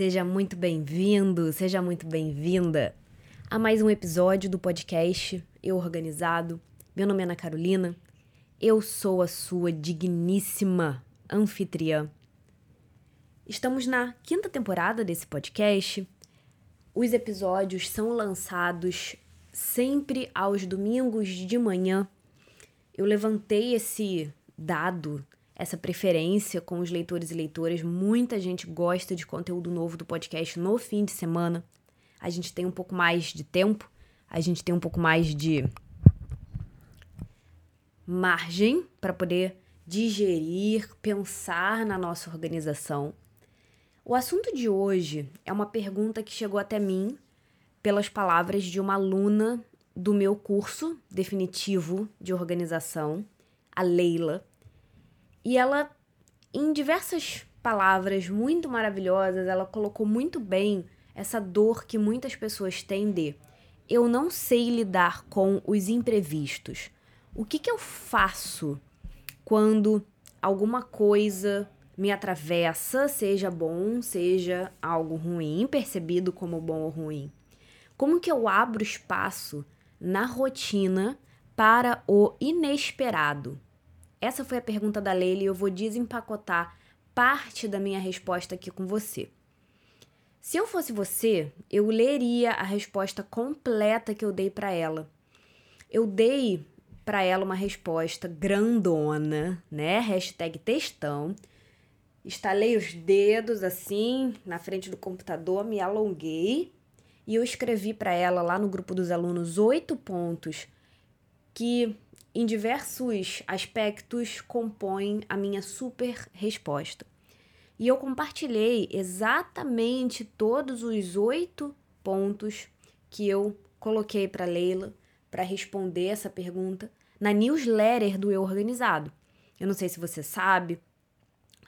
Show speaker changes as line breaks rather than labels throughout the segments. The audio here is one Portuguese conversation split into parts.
Seja muito bem-vindo, seja muito bem-vinda a mais um episódio do podcast Eu Organizado. Meu nome é Ana Carolina, eu sou a sua digníssima anfitriã. Estamos na quinta temporada desse podcast. Os episódios são lançados sempre aos domingos de manhã. Eu levantei esse dado essa preferência com os leitores e leitoras. Muita gente gosta de conteúdo novo do podcast no fim de semana. A gente tem um pouco mais de tempo, a gente tem um pouco mais de margem para poder digerir, pensar na nossa organização. O assunto de hoje é uma pergunta que chegou até mim pelas palavras de uma aluna do meu curso definitivo de organização, a Leila. E ela, em diversas palavras muito maravilhosas, ela colocou muito bem essa dor que muitas pessoas têm de eu não sei lidar com os imprevistos. O que, que eu faço quando alguma coisa me atravessa, seja bom, seja algo ruim, percebido como bom ou ruim? Como que eu abro espaço na rotina para o inesperado? Essa foi a pergunta da Leila e eu vou desempacotar parte da minha resposta aqui com você. Se eu fosse você, eu leria a resposta completa que eu dei para ela. Eu dei para ela uma resposta grandona, né? Hashtag textão. Estalei os dedos assim na frente do computador, me alonguei e eu escrevi para ela lá no grupo dos alunos oito pontos que em diversos aspectos compõem a minha super resposta. E eu compartilhei exatamente todos os oito pontos que eu coloquei para Leila para responder essa pergunta na newsletter do Eu Organizado. Eu não sei se você sabe,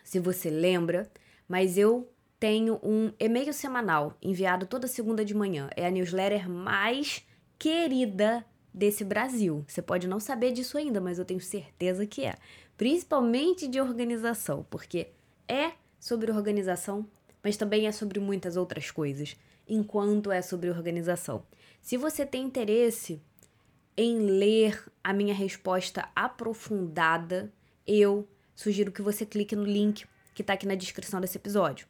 se você lembra, mas eu tenho um e-mail semanal enviado toda segunda de manhã. É a newsletter mais querida desse Brasil. Você pode não saber disso ainda, mas eu tenho certeza que é. Principalmente de organização, porque é sobre organização, mas também é sobre muitas outras coisas, enquanto é sobre organização. Se você tem interesse em ler a minha resposta aprofundada, eu sugiro que você clique no link que está aqui na descrição desse episódio.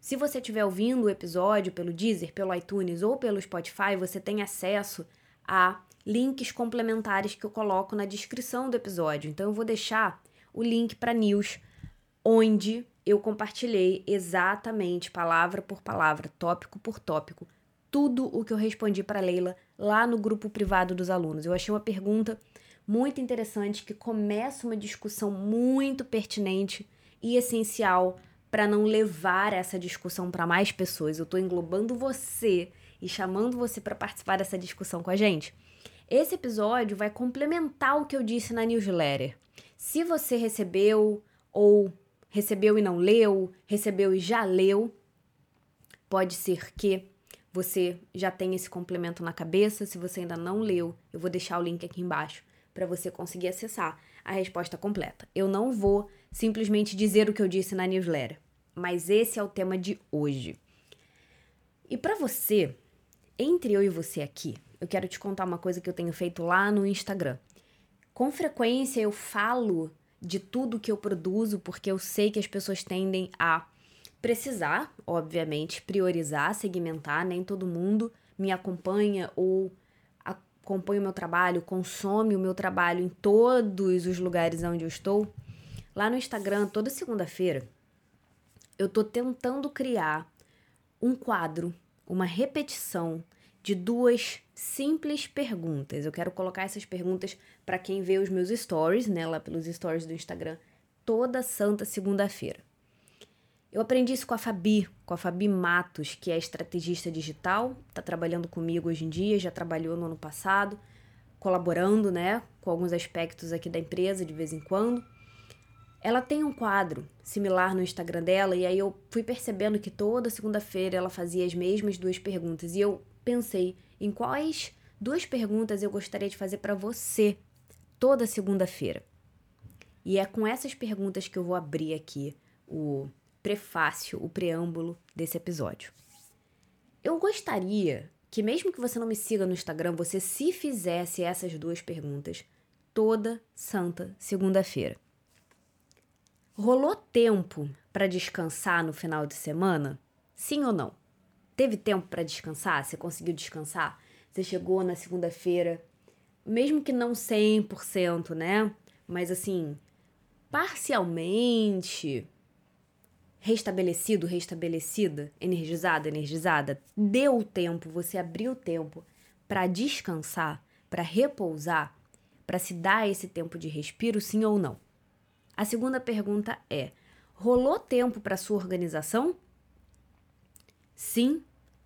Se você estiver ouvindo o episódio pelo Deezer, pelo iTunes ou pelo Spotify, você tem acesso a links complementares que eu coloco na descrição do episódio. Então eu vou deixar o link para news onde eu compartilhei exatamente palavra por palavra, tópico por tópico, tudo o que eu respondi para Leila lá no grupo privado dos alunos. Eu achei uma pergunta muito interessante que começa uma discussão muito pertinente e essencial para não levar essa discussão para mais pessoas. Eu estou englobando você e chamando você para participar dessa discussão com a gente. Esse episódio vai complementar o que eu disse na newsletter. Se você recebeu ou recebeu e não leu, recebeu e já leu, pode ser que você já tenha esse complemento na cabeça. Se você ainda não leu, eu vou deixar o link aqui embaixo para você conseguir acessar a resposta completa. Eu não vou simplesmente dizer o que eu disse na newsletter, mas esse é o tema de hoje. E para você, entre eu e você aqui, eu quero te contar uma coisa que eu tenho feito lá no Instagram. Com frequência eu falo de tudo que eu produzo porque eu sei que as pessoas tendem a precisar, obviamente, priorizar, segmentar, nem todo mundo me acompanha ou acompanha o meu trabalho, consome o meu trabalho em todos os lugares onde eu estou. Lá no Instagram, toda segunda-feira, eu tô tentando criar um quadro, uma repetição de duas simples perguntas. Eu quero colocar essas perguntas para quem vê os meus stories, né, lá pelos stories do Instagram, toda santa segunda-feira. Eu aprendi isso com a Fabi, com a Fabi Matos, que é estrategista digital, está trabalhando comigo hoje em dia, já trabalhou no ano passado, colaborando, né, com alguns aspectos aqui da empresa de vez em quando. Ela tem um quadro similar no Instagram dela e aí eu fui percebendo que toda segunda-feira ela fazia as mesmas duas perguntas e eu pensei em quais duas perguntas eu gostaria de fazer para você toda segunda-feira. E é com essas perguntas que eu vou abrir aqui o prefácio, o preâmbulo desse episódio. Eu gostaria que, mesmo que você não me siga no Instagram, você se fizesse essas duas perguntas toda santa segunda-feira. Rolou tempo para descansar no final de semana? Sim ou não? Teve tempo para descansar? Você conseguiu descansar? Você chegou na segunda-feira, mesmo que não 100%, né? Mas assim, parcialmente restabelecido, restabelecida, energizada, energizada, deu tempo, você abriu tempo para descansar, para repousar, para se dar esse tempo de respiro, sim ou não? A segunda pergunta é: rolou tempo para sua organização? Sim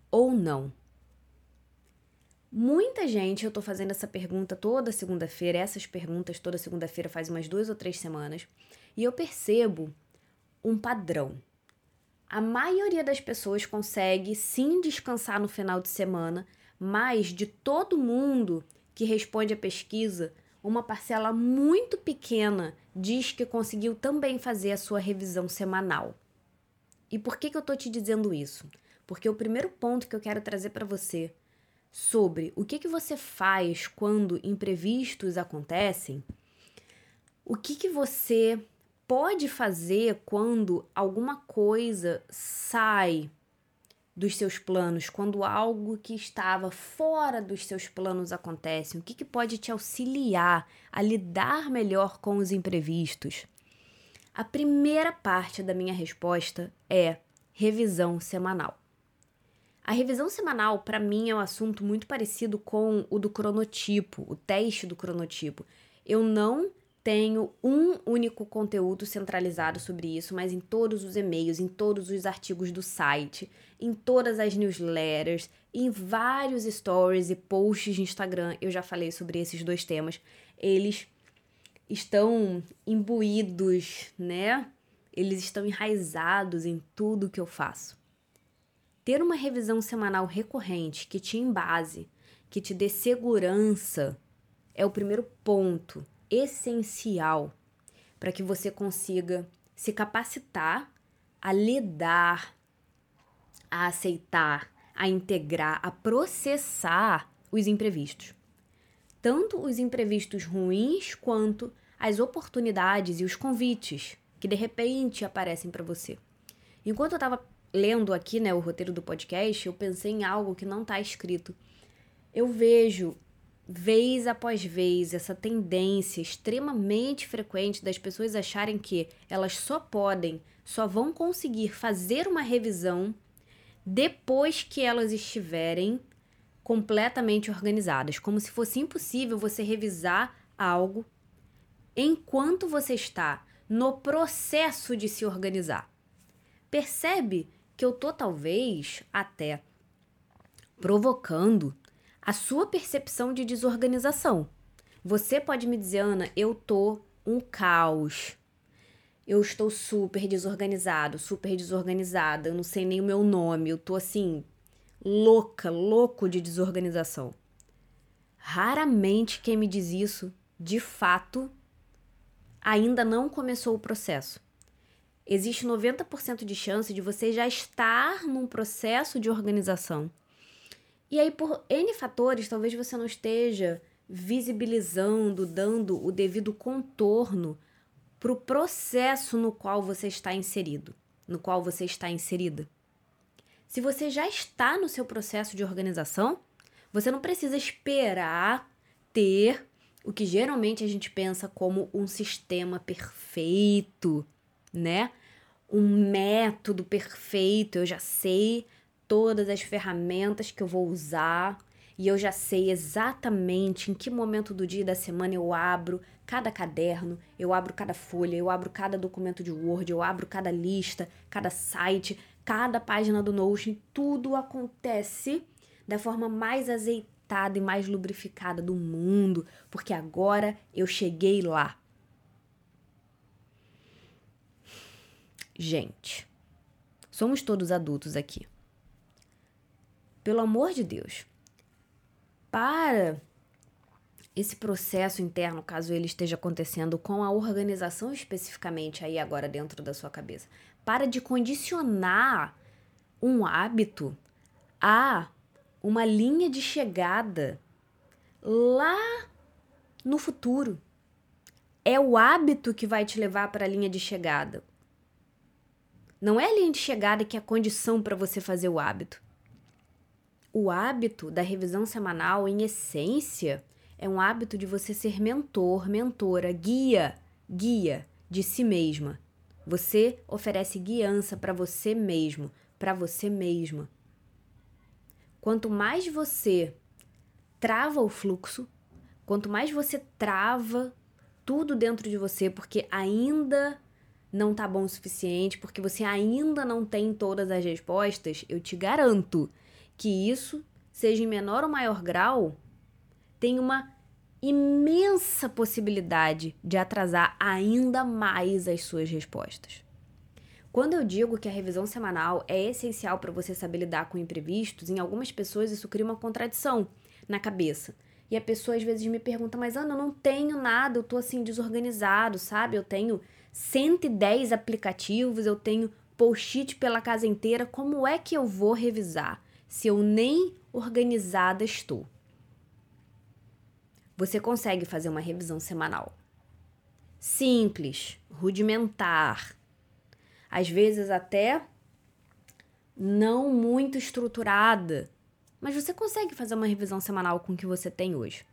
ou não? Muita gente, eu tô fazendo essa pergunta toda segunda-feira, essas perguntas toda segunda-feira faz umas duas ou três semanas, e eu percebo um padrão. A maioria das pessoas consegue sim descansar no final de semana, mas de todo mundo que responde a pesquisa, uma parcela muito pequena diz que conseguiu também fazer a sua revisão semanal. E por que, que eu tô te dizendo isso? Porque o primeiro ponto que eu quero trazer para você sobre o que, que você faz quando imprevistos acontecem, o que, que você pode fazer quando alguma coisa sai dos seus planos, quando algo que estava fora dos seus planos acontece, o que, que pode te auxiliar a lidar melhor com os imprevistos? A primeira parte da minha resposta é revisão semanal. A revisão semanal, para mim, é um assunto muito parecido com o do cronotipo, o teste do cronotipo. Eu não tenho um único conteúdo centralizado sobre isso, mas em todos os e-mails, em todos os artigos do site, em todas as newsletters, em vários stories e posts de Instagram, eu já falei sobre esses dois temas. Eles estão imbuídos, né? Eles estão enraizados em tudo que eu faço. Ter uma revisão semanal recorrente que te embase, que te dê segurança, é o primeiro ponto essencial para que você consiga se capacitar a lidar, a aceitar, a integrar, a processar os imprevistos. Tanto os imprevistos ruins quanto as oportunidades e os convites que de repente aparecem para você. Enquanto eu estava lendo aqui, né, o roteiro do podcast, eu pensei em algo que não está escrito. Eu vejo vez após vez essa tendência extremamente frequente das pessoas acharem que elas só podem, só vão conseguir fazer uma revisão depois que elas estiverem completamente organizadas, como se fosse impossível você revisar algo enquanto você está no processo de se organizar. Percebe que eu tô talvez até provocando a sua percepção de desorganização. Você pode me dizer, Ana, eu tô um caos. Eu estou super desorganizado, super desorganizada, eu não sei nem o meu nome, eu tô assim louca, louco de desorganização. Raramente quem me diz isso, de fato, ainda não começou o processo existe 90% de chance de você já estar num processo de organização. E aí, por N fatores, talvez você não esteja visibilizando, dando o devido contorno para o processo no qual você está inserido, no qual você está inserida. Se você já está no seu processo de organização, você não precisa esperar ter o que geralmente a gente pensa como um sistema perfeito né? Um método perfeito, eu já sei todas as ferramentas que eu vou usar e eu já sei exatamente em que momento do dia e da semana eu abro cada caderno, eu abro cada folha, eu abro cada documento de Word, eu abro cada lista, cada site, cada página do Notion, tudo acontece da forma mais azeitada e mais lubrificada do mundo, porque agora eu cheguei lá. Gente, somos todos adultos aqui. Pelo amor de Deus, para esse processo interno, caso ele esteja acontecendo com a organização especificamente aí agora dentro da sua cabeça, Para de condicionar um hábito a uma linha de chegada lá no futuro. É o hábito que vai te levar para a linha de chegada. Não é a linha de chegada que é a condição para você fazer o hábito. O hábito da revisão semanal, em essência, é um hábito de você ser mentor, mentora, guia, guia de si mesma. Você oferece guiança para você mesmo, para você mesma. Quanto mais você trava o fluxo, quanto mais você trava tudo dentro de você, porque ainda não tá bom o suficiente, porque você ainda não tem todas as respostas, eu te garanto que isso, seja em menor ou maior grau, tem uma imensa possibilidade de atrasar ainda mais as suas respostas. Quando eu digo que a revisão semanal é essencial para você saber lidar com imprevistos, em algumas pessoas isso cria uma contradição na cabeça. E a pessoa às vezes me pergunta, mas Ana, eu não tenho nada, eu tô assim desorganizado, sabe? Eu tenho 110 aplicativos, eu tenho post-it pela casa inteira, como é que eu vou revisar? se eu nem organizada estou. Você consegue fazer uma revisão semanal. Simples, rudimentar, às vezes até não muito estruturada, mas você consegue fazer uma revisão semanal com o que você tem hoje.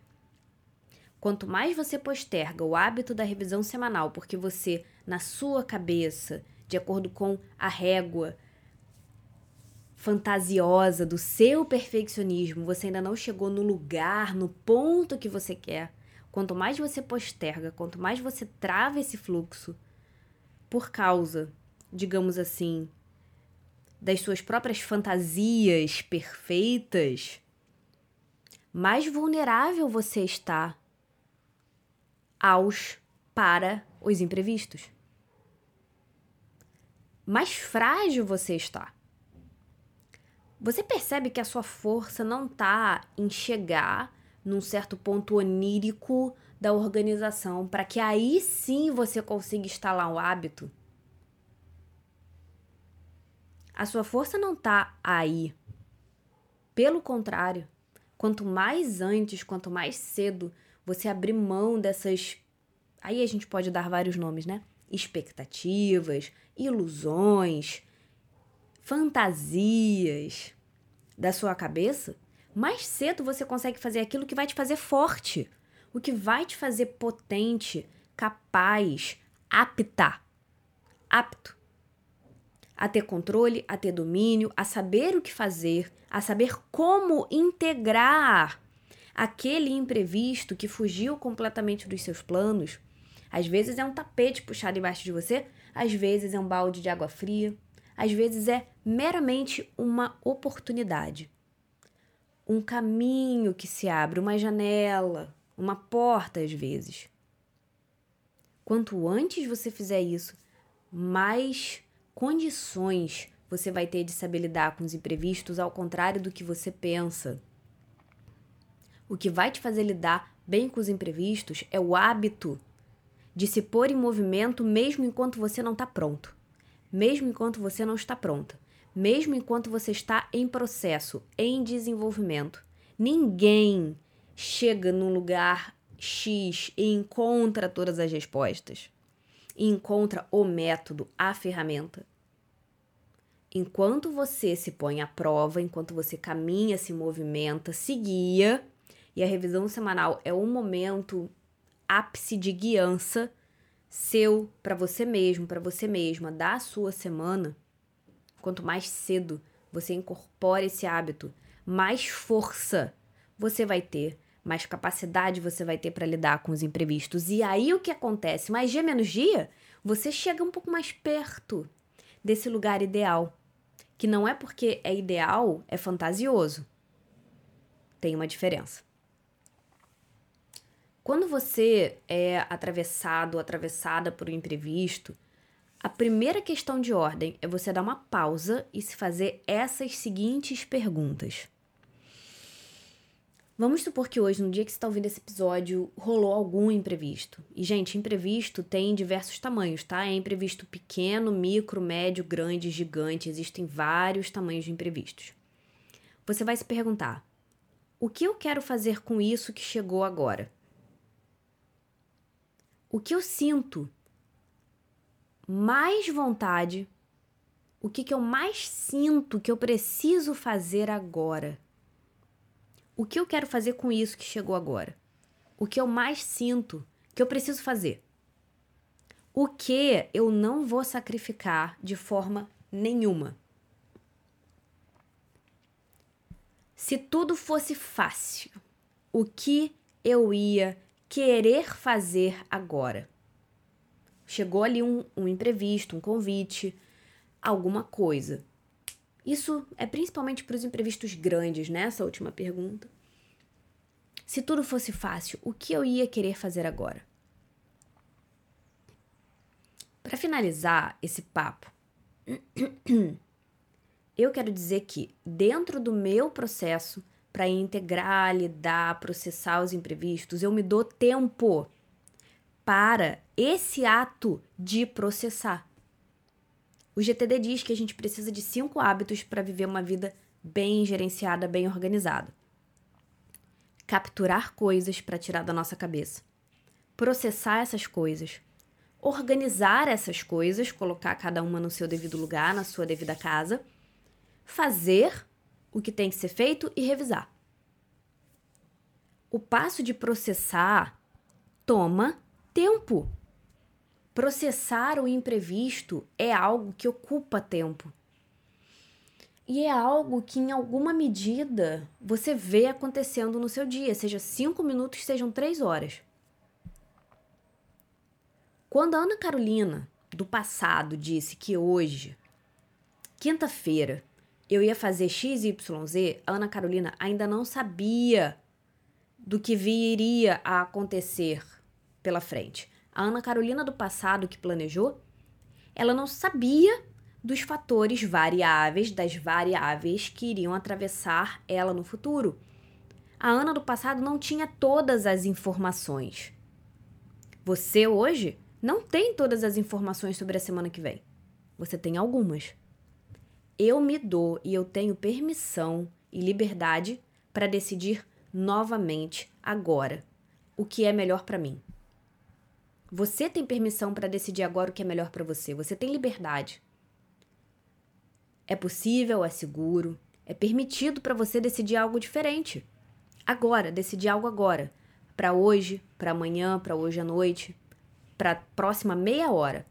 Quanto mais você posterga o hábito da revisão semanal, porque você, na sua cabeça, de acordo com a régua fantasiosa do seu perfeccionismo, você ainda não chegou no lugar, no ponto que você quer. Quanto mais você posterga, quanto mais você trava esse fluxo, por causa, digamos assim, das suas próprias fantasias perfeitas, mais vulnerável você está aos para os imprevistos. Mais frágil você está. Você percebe que a sua força não está em chegar num certo ponto onírico da organização para que aí sim você consiga instalar o hábito? A sua força não está aí. Pelo contrário, quanto mais antes, quanto mais cedo você abrir mão dessas. Aí a gente pode dar vários nomes, né? Expectativas, ilusões, fantasias da sua cabeça, mais cedo você consegue fazer aquilo que vai te fazer forte, o que vai te fazer potente, capaz, apta, apto a ter controle, a ter domínio, a saber o que fazer, a saber como integrar aquele imprevisto que fugiu completamente dos seus planos. Às vezes é um tapete puxado embaixo de você, às vezes é um balde de água fria, às vezes é meramente uma oportunidade. Um caminho que se abre, uma janela, uma porta às vezes. Quanto antes você fizer isso, mais condições você vai ter de saber lidar com os imprevistos, ao contrário do que você pensa. O que vai te fazer lidar bem com os imprevistos é o hábito de se pôr em movimento mesmo enquanto você não está pronto mesmo enquanto você não está pronta, mesmo enquanto você está em processo, em desenvolvimento. Ninguém chega num lugar X e encontra todas as respostas. E encontra o método, a ferramenta. Enquanto você se põe à prova, enquanto você caminha, se movimenta, se guia, e a revisão semanal é um momento ápice de guiança seu para você mesmo, para você mesma, da sua semana, quanto mais cedo você incorpora esse hábito, mais força você vai ter, mais capacidade você vai ter para lidar com os imprevistos. E aí o que acontece? Mais dia menos dia, você chega um pouco mais perto desse lugar ideal, que não é porque é ideal, é fantasioso. Tem uma diferença. Quando você é atravessado ou atravessada por um imprevisto, a primeira questão de ordem é você dar uma pausa e se fazer essas seguintes perguntas: Vamos supor que hoje, no dia que você está ouvindo esse episódio, rolou algum imprevisto. E, gente, imprevisto tem diversos tamanhos, tá? É imprevisto pequeno, micro, médio, grande, gigante. Existem vários tamanhos de imprevistos. Você vai se perguntar: o que eu quero fazer com isso que chegou agora? O que eu sinto mais vontade? O que, que eu mais sinto que eu preciso fazer agora? o que eu quero fazer com isso que chegou agora? O que eu mais sinto que eu preciso fazer? O que eu não vou sacrificar de forma nenhuma? Se tudo fosse fácil, o que eu ia querer fazer agora? Chegou ali um, um imprevisto, um convite, alguma coisa. Isso é principalmente para os imprevistos grandes, né? última pergunta. Se tudo fosse fácil, o que eu ia querer fazer agora? Para finalizar esse papo, eu quero dizer que, dentro do meu processo para integrar, lidar, processar os imprevistos, eu me dou tempo para esse ato de processar. O GTD diz que a gente precisa de cinco hábitos para viver uma vida bem gerenciada, bem organizada. Capturar coisas para tirar da nossa cabeça. Processar essas coisas. Organizar essas coisas, colocar cada uma no seu devido lugar, na sua devida casa. Fazer o que tem que ser feito e revisar. O passo de processar toma tempo. Processar o imprevisto é algo que ocupa tempo. E é algo que, em alguma medida, você vê acontecendo no seu dia, seja cinco minutos, sejam três horas. Quando a Ana Carolina, do passado, disse que hoje, quinta-feira, eu ia fazer XYZ, a Ana Carolina ainda não sabia do que viria a acontecer pela frente a Ana Carolina do passado que planejou, ela não sabia dos fatores variáveis, das variáveis que iriam atravessar ela no futuro. A Ana do passado não tinha todas as informações. Você hoje não tem todas as informações sobre a semana que vem. Você tem algumas. Eu me dou e eu tenho permissão e liberdade para decidir novamente agora o que é melhor para mim. Você tem permissão para decidir agora o que é melhor para você. Você tem liberdade. É possível, é seguro, é permitido para você decidir algo diferente. Agora, decidir algo agora. Para hoje, para amanhã, para hoje à noite, para próxima meia hora.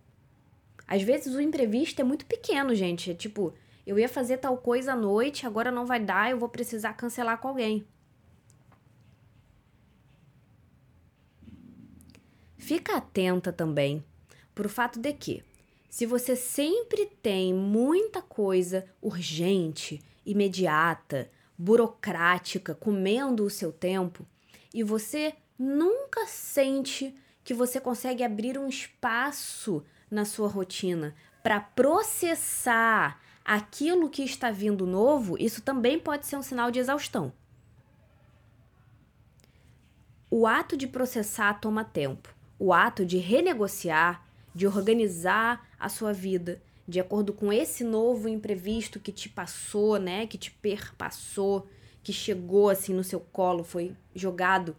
Às vezes o imprevisto é muito pequeno, gente. É tipo, eu ia fazer tal coisa à noite, agora não vai dar, eu vou precisar cancelar com alguém. Fica atenta também para o fato de que, se você sempre tem muita coisa urgente, imediata, burocrática comendo o seu tempo e você nunca sente que você consegue abrir um espaço na sua rotina para processar aquilo que está vindo novo, isso também pode ser um sinal de exaustão. O ato de processar toma tempo o ato de renegociar, de organizar a sua vida de acordo com esse novo imprevisto que te passou, né, que te perpassou, que chegou assim no seu colo, foi jogado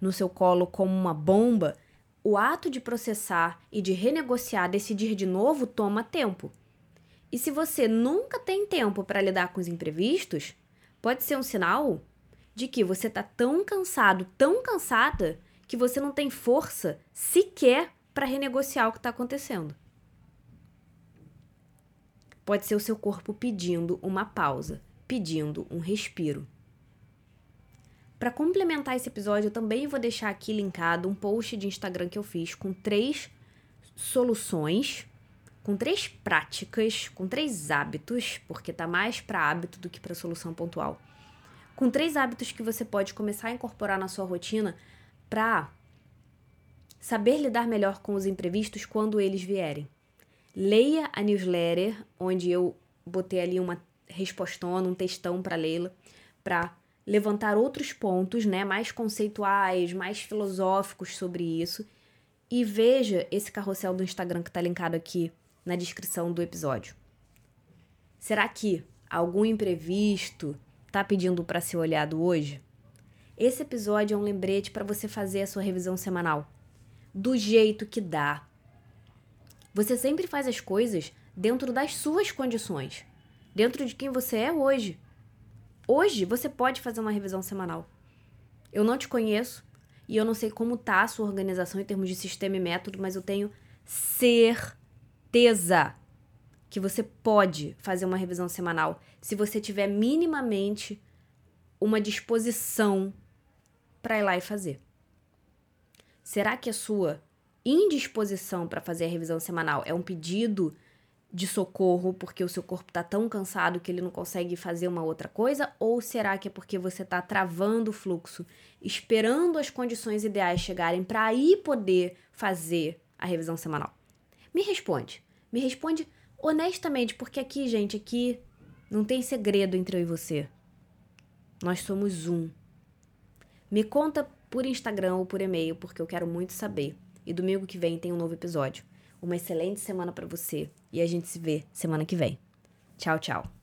no seu colo como uma bomba, o ato de processar e de renegociar, decidir de novo, toma tempo. E se você nunca tem tempo para lidar com os imprevistos, pode ser um sinal de que você está tão cansado, tão cansada, que você não tem força sequer para renegociar o que está acontecendo. Pode ser o seu corpo pedindo uma pausa, pedindo um respiro. Para complementar esse episódio, eu também vou deixar aqui linkado um post de Instagram que eu fiz com três soluções, com três práticas, com três hábitos, porque tá mais para hábito do que para solução pontual. Com três hábitos que você pode começar a incorporar na sua rotina para saber lidar melhor com os imprevistos quando eles vierem. Leia a newsletter, onde eu botei ali uma respostona, um textão para Leila, para levantar outros pontos, né, mais conceituais, mais filosóficos sobre isso. E veja esse carrossel do Instagram que está linkado aqui na descrição do episódio. Será que algum imprevisto tá pedindo para ser olhado hoje? Esse episódio é um lembrete para você fazer a sua revisão semanal do jeito que dá. Você sempre faz as coisas dentro das suas condições, dentro de quem você é hoje. Hoje você pode fazer uma revisão semanal. Eu não te conheço e eu não sei como tá a sua organização em termos de sistema e método, mas eu tenho certeza que você pode fazer uma revisão semanal se você tiver minimamente uma disposição para ir lá e fazer. Será que a sua indisposição para fazer a revisão semanal é um pedido de socorro porque o seu corpo está tão cansado que ele não consegue fazer uma outra coisa? Ou será que é porque você está travando o fluxo, esperando as condições ideais chegarem para aí poder fazer a revisão semanal? Me responde. Me responde honestamente, porque aqui, gente, aqui não tem segredo entre eu e você. Nós somos um. Me conta por Instagram ou por e-mail, porque eu quero muito saber. E domingo que vem tem um novo episódio. Uma excelente semana para você e a gente se vê semana que vem. Tchau, tchau.